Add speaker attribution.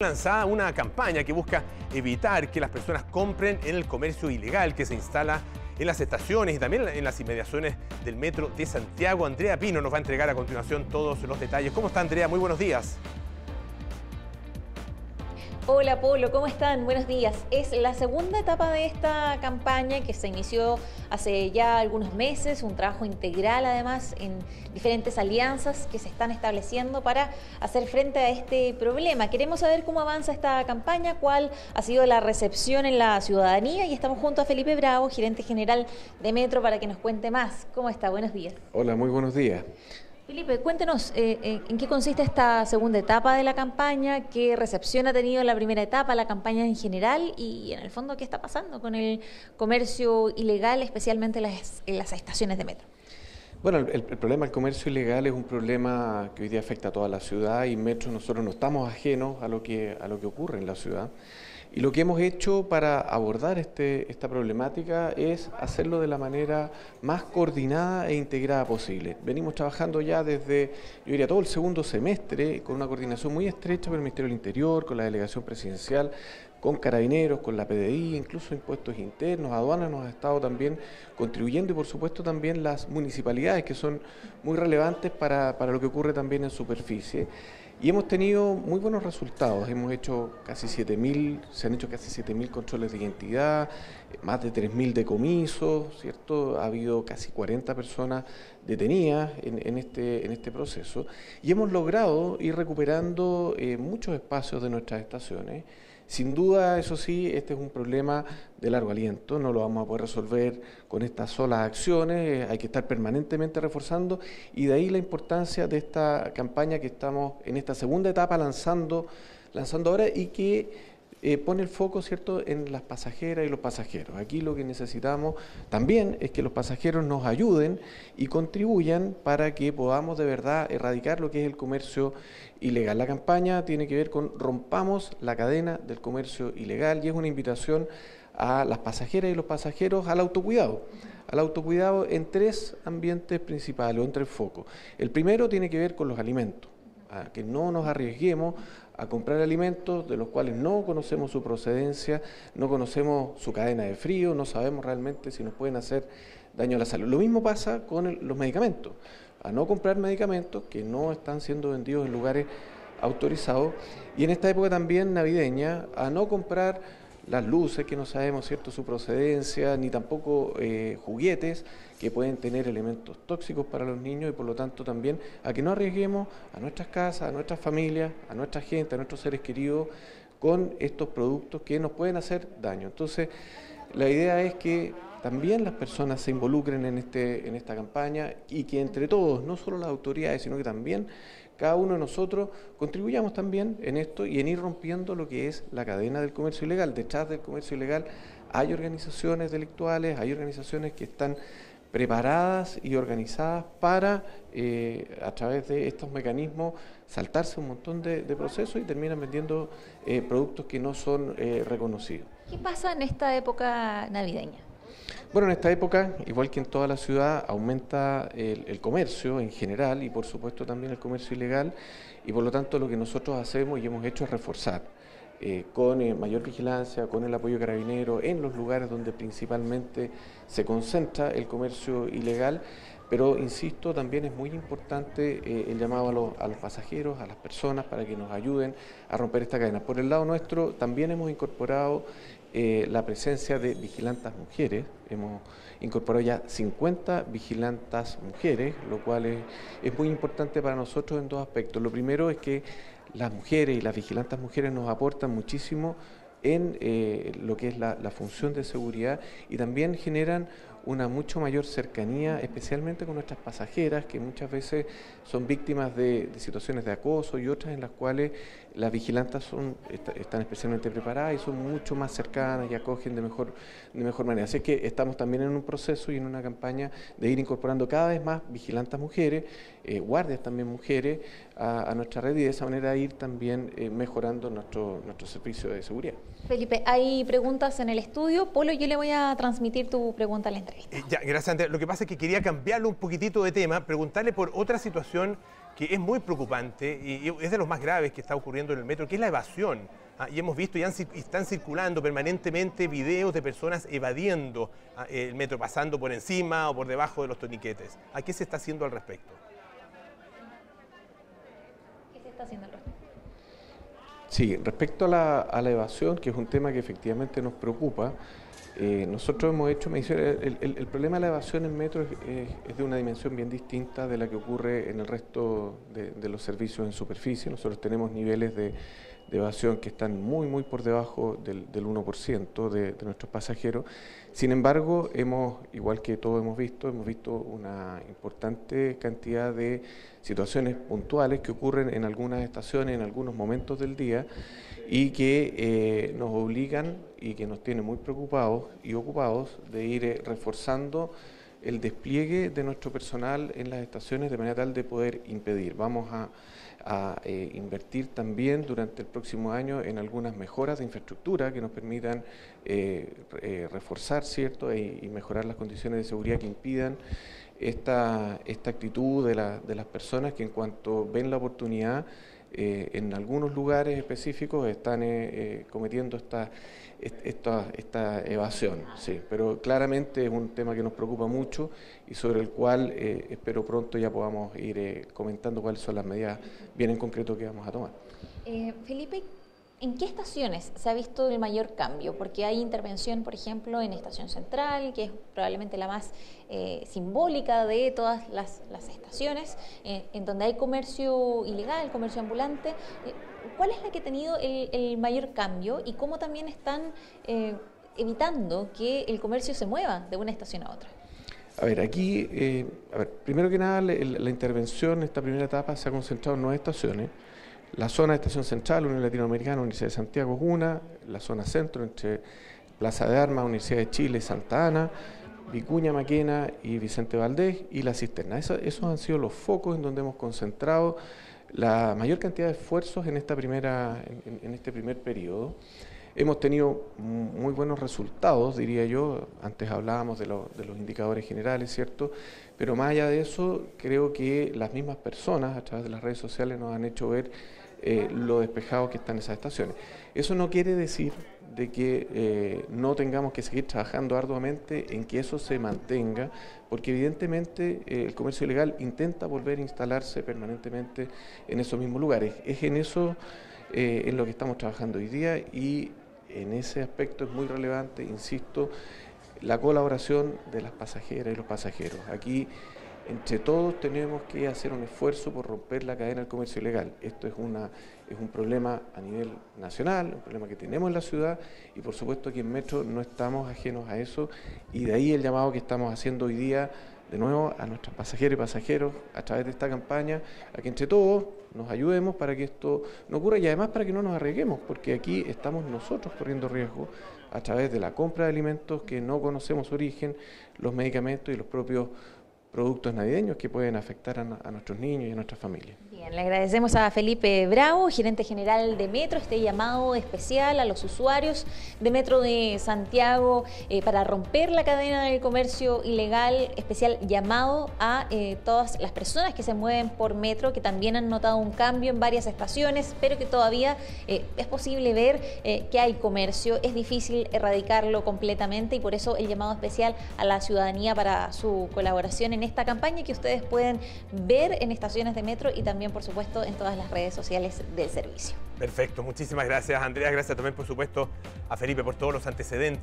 Speaker 1: lanzada una campaña que busca evitar que las personas compren en el comercio ilegal que se instala en las estaciones y también en las inmediaciones del metro de Santiago. Andrea Pino nos va a entregar a continuación todos los detalles. ¿Cómo está Andrea? Muy buenos días.
Speaker 2: Hola Polo, ¿cómo están? Buenos días. Es la segunda etapa de esta campaña que se inició hace ya algunos meses, un trabajo integral además en diferentes alianzas que se están estableciendo para hacer frente a este problema. Queremos saber cómo avanza esta campaña, cuál ha sido la recepción en la ciudadanía y estamos junto a Felipe Bravo, gerente general de Metro, para que nos cuente más. ¿Cómo está? Buenos días.
Speaker 3: Hola, muy buenos días.
Speaker 2: Felipe, cuéntenos eh, eh, en qué consiste esta segunda etapa de la campaña, qué recepción ha tenido la primera etapa, la campaña en general y en el fondo qué está pasando con el comercio ilegal, especialmente en las, estaciones de metro.
Speaker 3: Bueno, el, problema del comercio ilegal es un problema que hoy día afecta a toda la ciudad y Metro nosotros no estamos ajenos a lo que, a lo que ocurre en la ciudad. Y lo que hemos hecho para abordar este, esta problemática es hacerlo de la manera más coordinada e integrada posible. Venimos trabajando ya desde, yo diría, todo el segundo semestre con una coordinación muy estrecha con el Ministerio del Interior, con la Delegación Presidencial, con carabineros, con la PDI, incluso impuestos internos, aduanas nos ha estado también contribuyendo y por supuesto también las municipalidades que son muy relevantes para, para lo que ocurre también en superficie. Y hemos tenido muy buenos resultados. Hemos hecho casi 7.000, se han hecho casi 7.000 controles de identidad, más de 3.000 decomisos, ¿cierto? Ha habido casi 40 personas detenidas en, este, en este proceso. Y hemos logrado ir recuperando eh, muchos espacios de nuestras estaciones. Sin duda, eso sí, este es un problema de largo aliento, no lo vamos a poder resolver con estas solas acciones, hay que estar permanentemente reforzando y de ahí la importancia de esta campaña que estamos en esta segunda etapa lanzando, lanzando ahora y que eh, pone el foco cierto en las pasajeras y los pasajeros. Aquí lo que necesitamos también es que los pasajeros nos ayuden y contribuyan para que podamos de verdad erradicar lo que es el comercio ilegal. La campaña tiene que ver con rompamos la cadena del comercio ilegal y es una invitación a las pasajeras y los pasajeros al autocuidado al autocuidado en tres ambientes principales o en tres focos. El primero tiene que ver con los alimentos, a que no nos arriesguemos a comprar alimentos de los cuales no conocemos su procedencia, no conocemos su cadena de frío, no sabemos realmente si nos pueden hacer daño a la salud. Lo mismo pasa con los medicamentos, a no comprar medicamentos que no están siendo vendidos en lugares autorizados y en esta época también navideña, a no comprar las luces que no sabemos cierto su procedencia, ni tampoco eh, juguetes que pueden tener elementos tóxicos para los niños y por lo tanto también a que no arriesguemos a nuestras casas, a nuestras familias, a nuestra gente, a nuestros seres queridos con estos productos que nos pueden hacer daño. Entonces, la idea es que también las personas se involucren en, este, en esta campaña y que entre todos, no solo las autoridades, sino que también cada uno de nosotros contribuyamos también en esto y en ir rompiendo lo que es la cadena del comercio ilegal. Detrás del comercio ilegal hay organizaciones delictuales, hay organizaciones que están preparadas y organizadas para, eh, a través de estos mecanismos, saltarse un montón de, procesos y terminan vendiendo eh, productos que no son eh, reconocidos.
Speaker 2: ¿Qué pasa en esta época navideña?
Speaker 3: Bueno, en esta época, igual que en toda la ciudad, aumenta el, comercio en general y por supuesto también el comercio ilegal. Y por lo tanto lo que nosotros hacemos y hemos hecho es reforzar eh, con eh, mayor vigilancia, con el apoyo carabinero en los lugares donde principalmente se concentra el comercio ilegal, pero insisto, también es muy importante eh, el llamado a, los pasajeros, a las personas, para que nos ayuden a romper esta cadena. Por el lado nuestro, también hemos incorporado la presencia de vigilantes mujeres, hemos incorporado ya 50 vigilantes mujeres, lo cual es, es muy importante para nosotros en dos aspectos. Lo primero es que las mujeres y las vigilantes mujeres nos aportan muchísimo en eh, lo que es la, función de seguridad y también generan una mucho mayor cercanía, especialmente con nuestras pasajeras, que muchas veces son víctimas de, situaciones de acoso y otras en las cuales las vigilantes son, están especialmente preparadas y son mucho más cercanas y acogen de mejor, de mejor manera. Así que estamos también en un proceso y en una campaña de ir incorporando cada vez más vigilantes mujeres, eh, guardias también mujeres a, nuestra red y de esa manera ir también eh, mejorando nuestro, nuestro servicio de seguridad.
Speaker 2: Felipe, hay preguntas en el estudio. Polo, yo le voy a transmitir tu pregunta a la entrevista.
Speaker 1: Eh, ya, gracias, Andrea. Lo que pasa es que quería cambiarlo un poquitito de tema, preguntarle por otra situación que es muy preocupante y es de los más graves que está ocurriendo en el metro, que es la evasión. Ah, y hemos visto y, están circulando permanentemente videos de personas evadiendo ah, el metro, pasando por encima o por debajo de los toniquetes. ¿A qué se está haciendo al respecto?
Speaker 2: ¿Qué se está haciendo al respecto?
Speaker 3: Sí, respecto a la, evasión, que es un tema que efectivamente nos preocupa, eh, nosotros hemos hecho mediciones. El, problema de la evasión en metro es, de una dimensión bien distinta de la que ocurre en el resto de los servicios en superficie. Nosotros tenemos niveles de evasión que están muy, muy por debajo del, del 1% de, de, nuestros pasajeros. Sin embargo, hemos, igual que todos hemos visto, hemos visto una importante cantidad de situaciones puntuales que ocurren en algunas estaciones, en algunos momentos del día, y que eh, nos obligan y que nos tienen muy preocupados y ocupados de ir eh, reforzando el despliegue de nuestro personal en las estaciones de manera tal de poder impedir. Vamos a eh, invertir también durante el próximo año en algunas mejoras de infraestructura que nos permitan reforzar cierto e, y mejorar las condiciones de seguridad que impidan esta, esta actitud de, de las personas que en cuanto ven la oportunidad eh, en algunos lugares específicos están eh, eh, cometiendo esta, esta, esta, evasión, sí, pero claramente es un tema que nos preocupa mucho y sobre el cual espero pronto ya podamos ir comentando cuáles son las medidas bien en concreto que vamos a tomar.
Speaker 2: Felipe, ¿En qué estaciones se ha visto el mayor cambio? Porque hay intervención, por ejemplo, en Estación Central, que es probablemente la más eh, simbólica de todas las, estaciones, eh, en donde hay comercio ilegal, comercio ambulante. Eh, ¿Cuál es la que ha tenido el, mayor cambio y cómo también están evitando que el comercio se mueva de una estación a otra?
Speaker 3: A ver, aquí, a ver, primero que nada, la, la intervención en esta primera etapa se ha concentrado en nueve estaciones. La zona de Estación Central, Unión Latinoamericana, Universidad de Santiago es una, la zona centro entre Plaza de Armas, Universidad de Chile, Santa Ana, Vicuña Maquena y Vicente Valdés y la cisterna. esos han sido los focos en donde hemos concentrado la mayor cantidad de esfuerzos en, esta primera, en, este primer periodo. Hemos tenido muy buenos resultados, diría yo. Antes hablábamos de, los indicadores generales, ¿cierto? Pero más allá de eso, creo que las mismas personas a través de las redes sociales nos han hecho ver eh, lo despejado que están esas estaciones. Eso no quiere decir de que eh, no tengamos que seguir trabajando arduamente en que eso se mantenga, porque evidentemente eh, el comercio ilegal intenta volver a instalarse permanentemente en esos mismos lugares. Es en eso en lo que estamos trabajando hoy día y en ese aspecto es muy relevante, insisto, la colaboración de las pasajeras y los pasajeros. Aquí entre todos tenemos que hacer un esfuerzo por romper la cadena del comercio ilegal. Esto es, es un problema a nivel nacional, un problema que tenemos en la ciudad y por supuesto aquí en Metro no estamos ajenos a eso y de ahí el llamado que estamos haciendo hoy día de nuevo a nuestros pasajeros y pasajeros a través de esta campaña, a que entre todos nos ayudemos para que esto no ocurra y además para que no nos arriesguemos, porque aquí estamos nosotros corriendo riesgo a través de la compra de alimentos que no conocemos su origen, los medicamentos y los propios productos navideños que pueden afectar a, nuestros niños y a nuestras familias.
Speaker 2: Bien, le agradecemos a Felipe Bravo, gerente general de Metro, este llamado especial a los usuarios de Metro de Santiago eh, para romper la cadena del comercio ilegal, especial llamado a eh, todas las personas que se mueven por Metro, que también han notado un cambio en varias estaciones, pero que todavía eh, es posible ver que hay comercio, es difícil erradicarlo completamente y por eso el llamado especial a la ciudadanía para su colaboración en esta campaña que ustedes pueden ver en estaciones de metro y también, por supuesto, en todas las redes sociales del servicio.
Speaker 1: Perfecto, muchísimas gracias Andrea, gracias también por supuesto a Felipe por todos los antecedentes.